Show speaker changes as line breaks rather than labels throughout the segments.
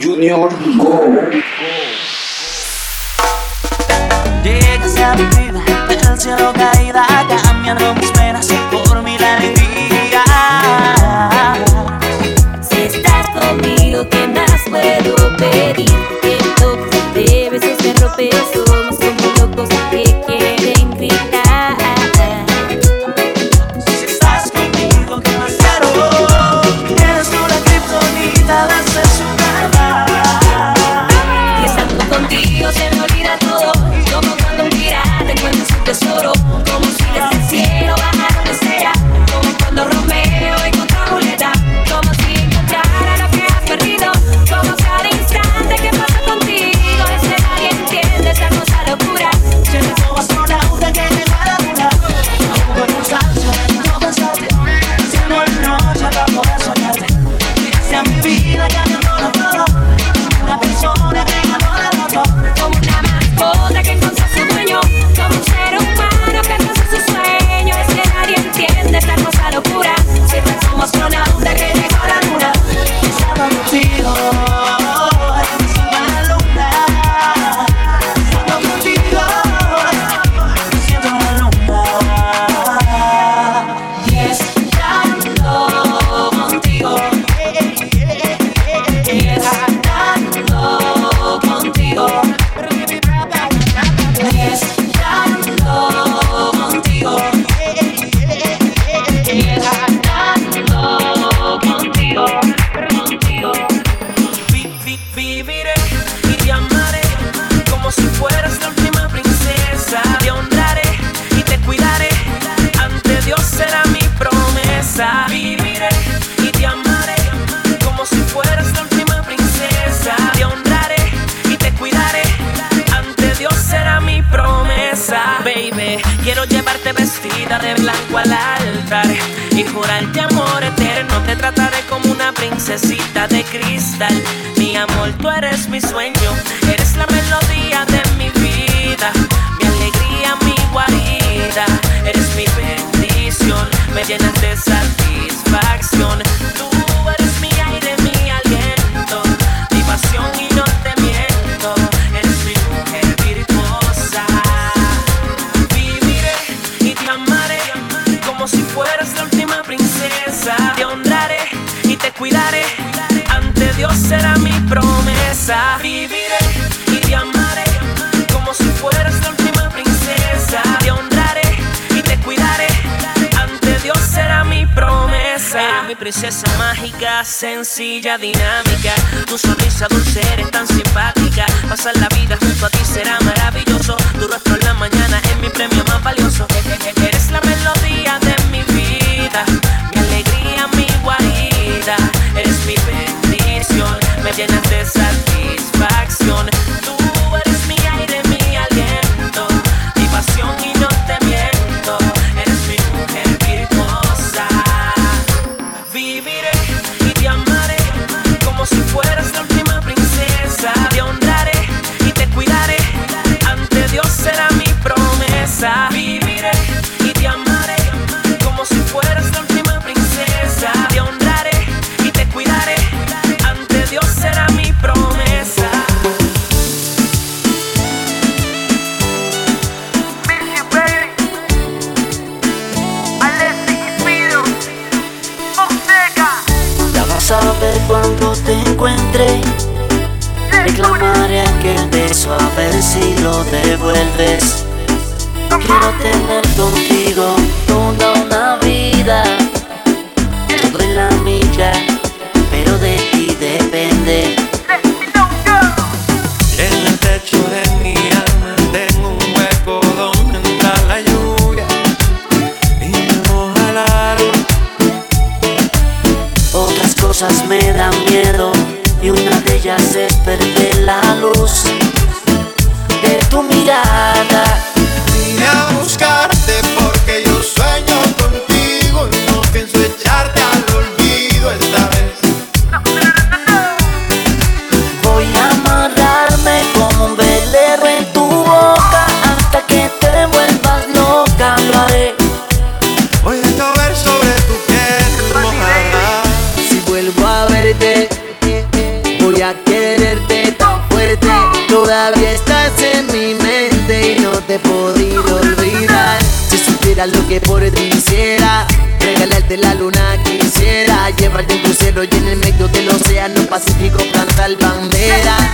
Junior Go.
Llegas a mi vida, del cielo caída, cambian mis penas. Mi amor, tú eres mi sueño, eres la melodía de mi vida, mi alegría, mi guarida, eres mi bendición, me llenas de sencilla dinámica. Tu sonrisa dulce eres tan simpática. Pasar la vida junto a ti será maravilloso. Tu rostro en la mañana es mi premio más valioso.
lo que
por ti hiciera. Regalarte la luna que quisiera, llevarte el crucero y en el medio del océano Pacífico plantar bandera.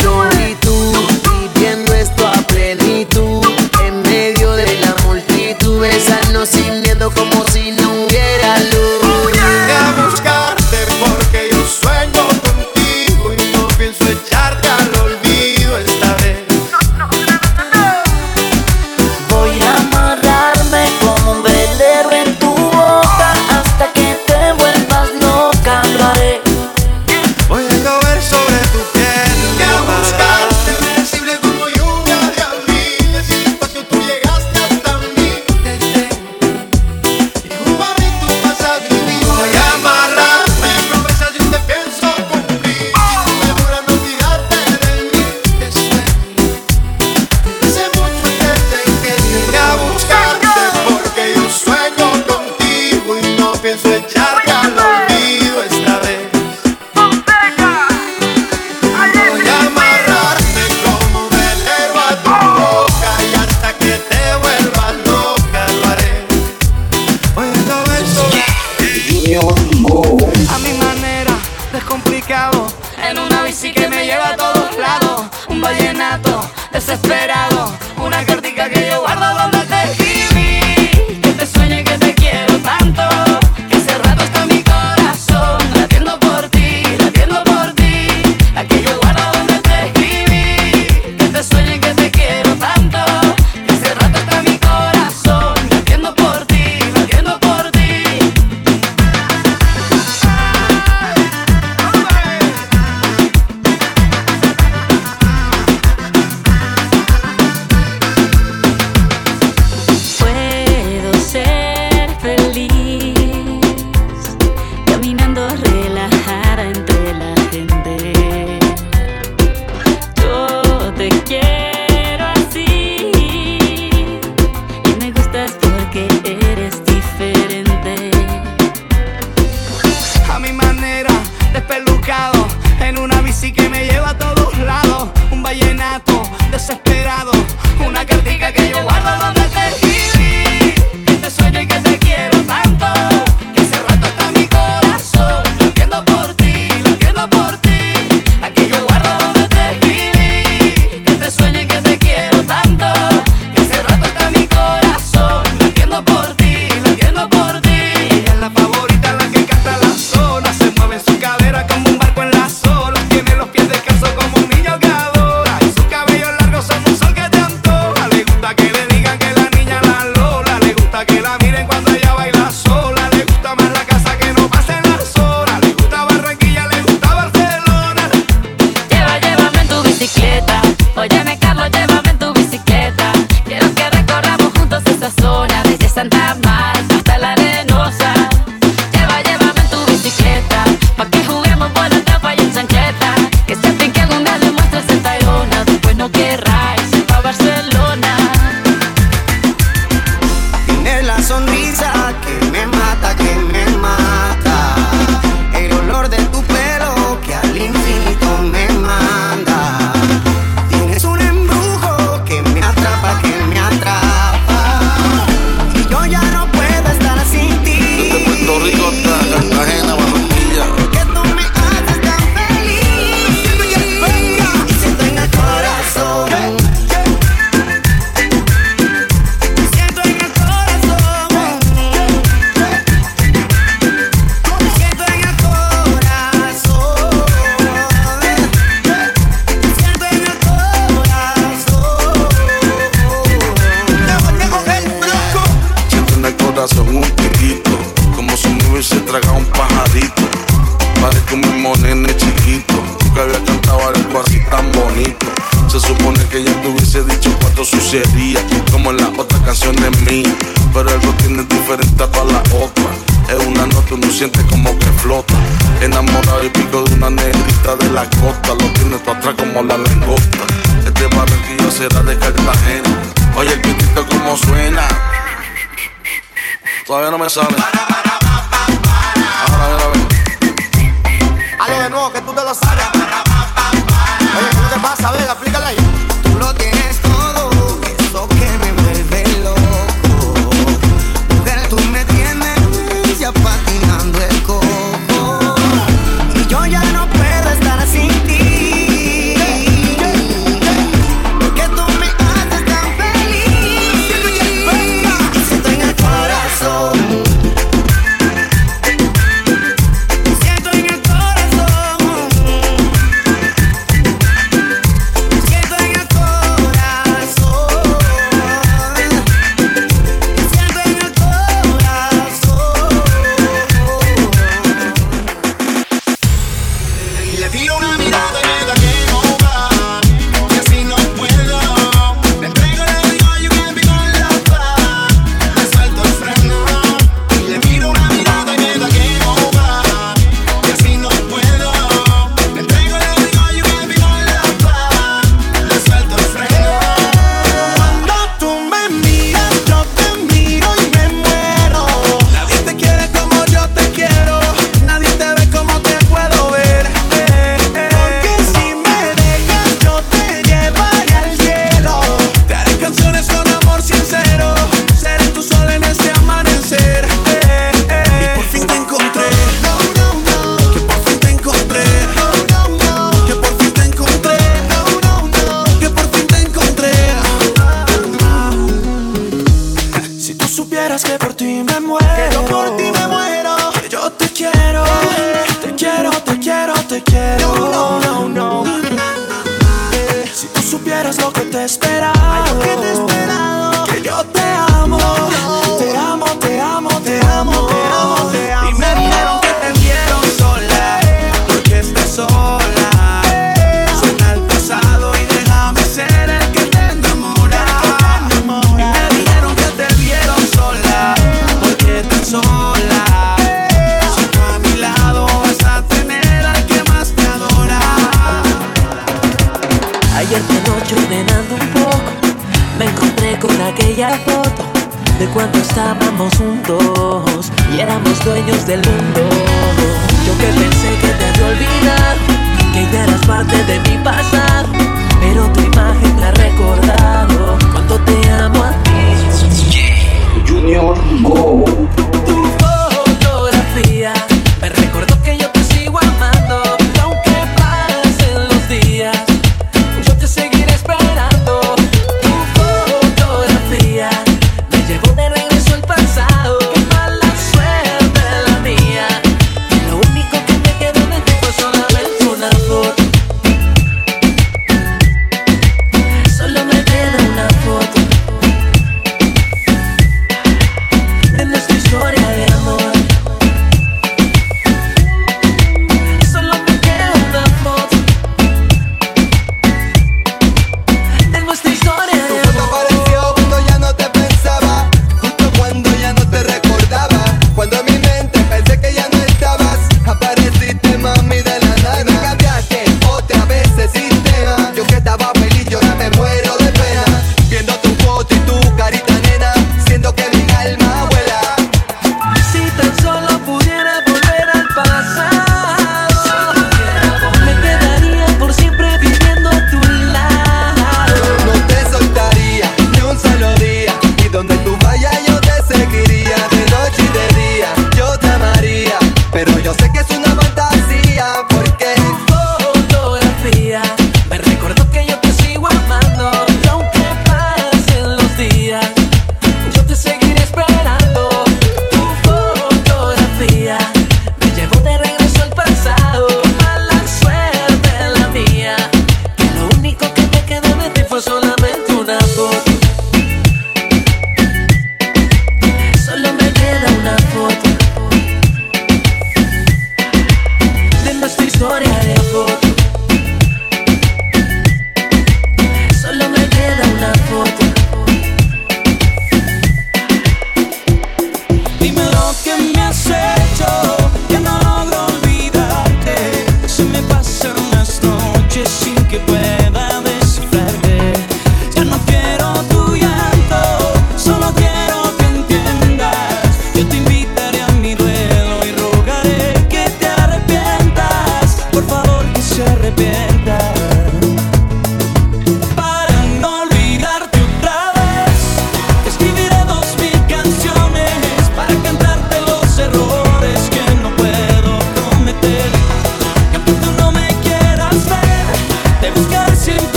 Ese suena. Todavía no me sale. Ahora a
ver. De nuevo, que tú te lo sabes. Oye, ¿qué te pasa? Vega, explícale ahí.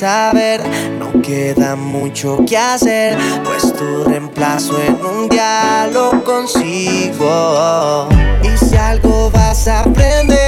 no
queda
mucho que hacer, pues tu reemplazo en un día lo consigo. Y si algo vas a aprender,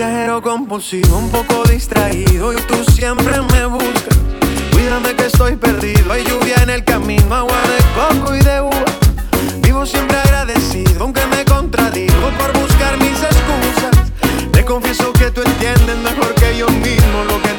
Viajero compulsivo, un poco distraído y tú siempre me buscas. Cuídame que estoy perdido, hay lluvia en el camino, agua de coco y de uva. Vivo siempre agradecido, aunque me contradigo por buscar mis excusas. Te confieso que tú entiendes mejor que yo mismo lo que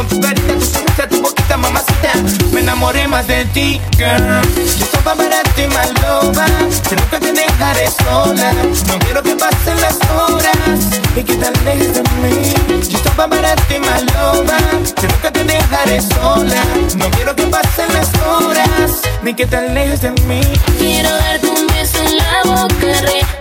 con
tu
carita, tu sonrisa, tu boquita, mamacita. Me enamoré más de ti, girl. Yo estaba para ti, maloba. Que nunca te dejaré sola. No quiero que pasen las horas y que te alejes de mí. Yo estaba para ti, maloba. Que nunca te dejaré sola. No quiero que pasen las horas ni que te alejes de mí.
Quiero darte un beso en la boca, re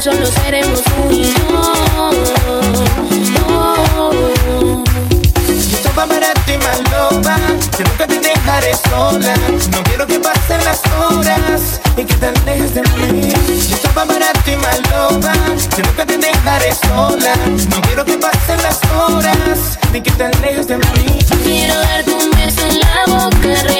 solo seremos uno.
No, no. para ti, maloba. Que nunca te dejaré sola. No quiero que pasen las horas y que te alejes de mí. Yo para ti, maloba. Que nunca te dejaré sola. No quiero que pasen las horas ni que te alejes de mí.
Quiero darte un beso en la boca.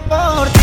por ti.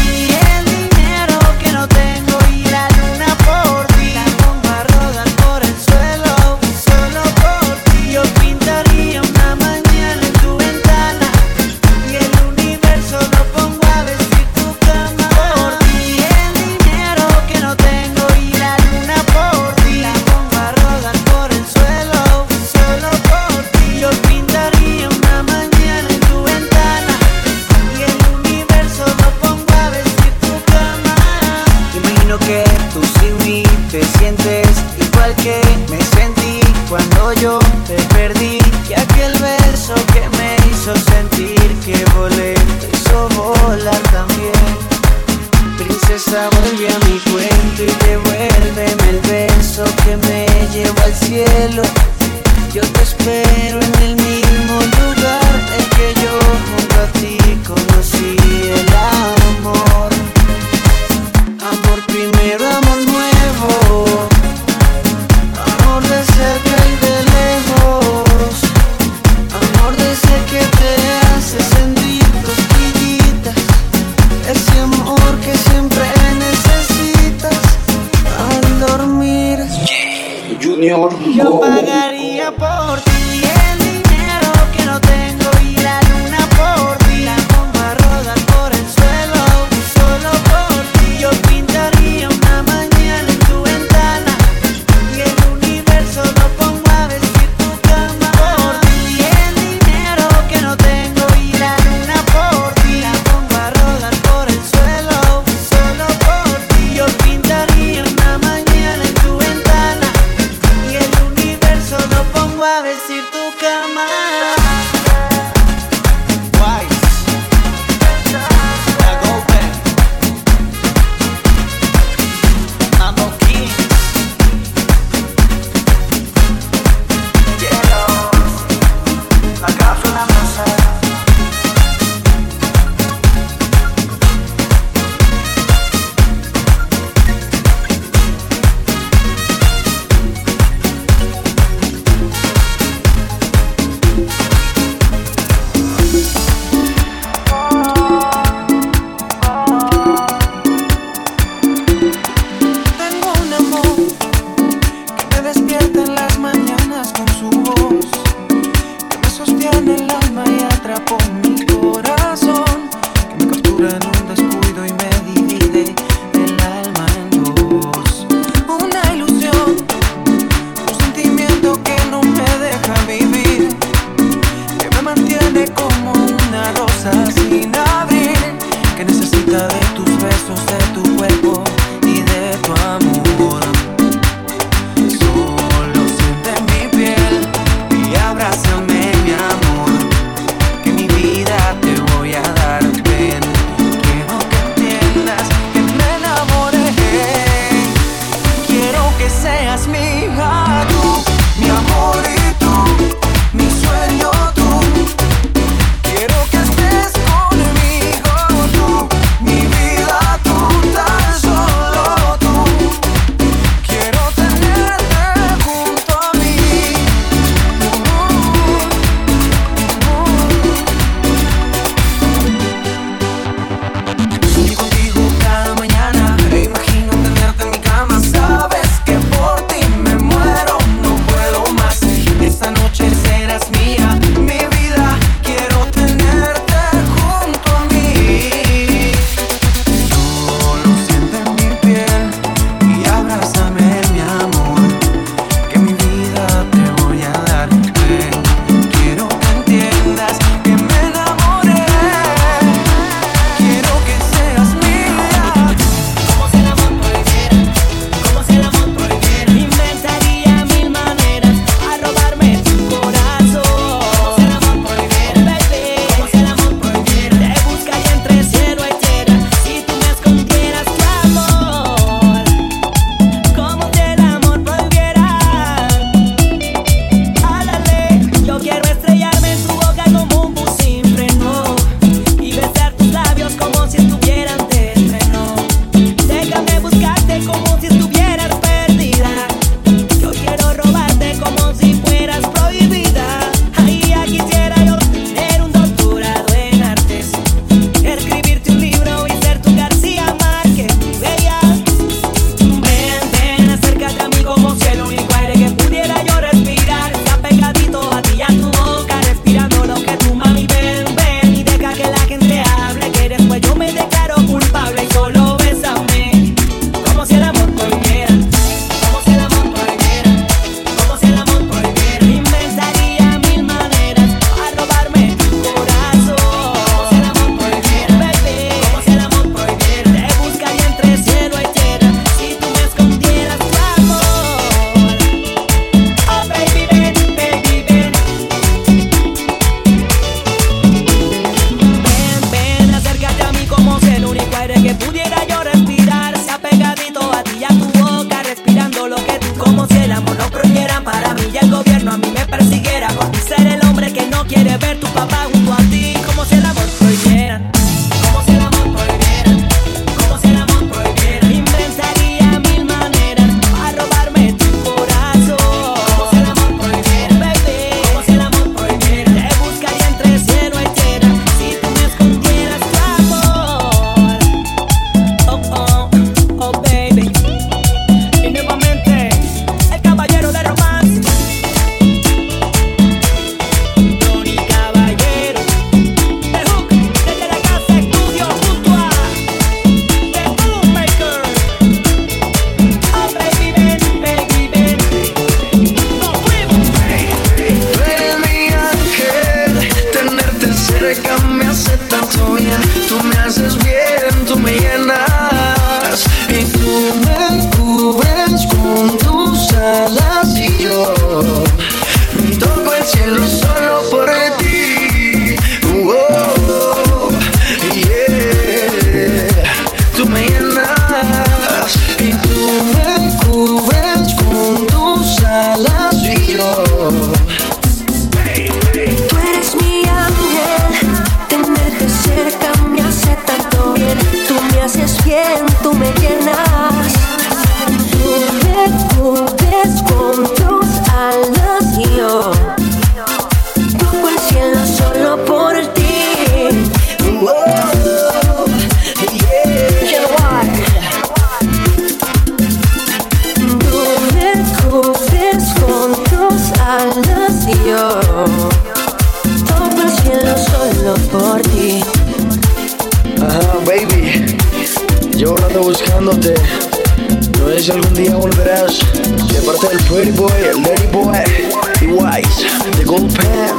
Cooper,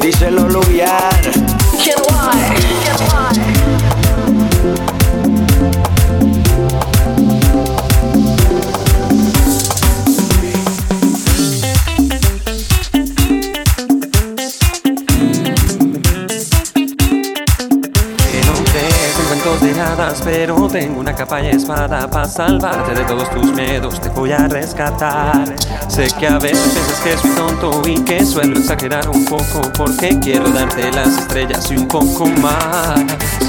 díselo
Lubiar. ¿Quién pero tengo una capa y espada para salvarte de todos tus miedos. Te voy a rescatar. Sé que a veces piensas que soy tonto y que suelo exagerar un poco porque quiero darte las estrellas y un poco más.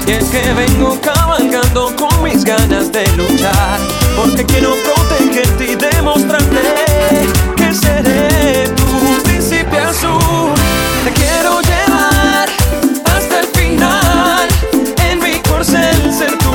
Y es que vengo cabalgando con mis ganas de luchar porque quiero protegerte y demostrarte que seré tu príncipe azul. Te quiero llevar hasta el final en mi corcel.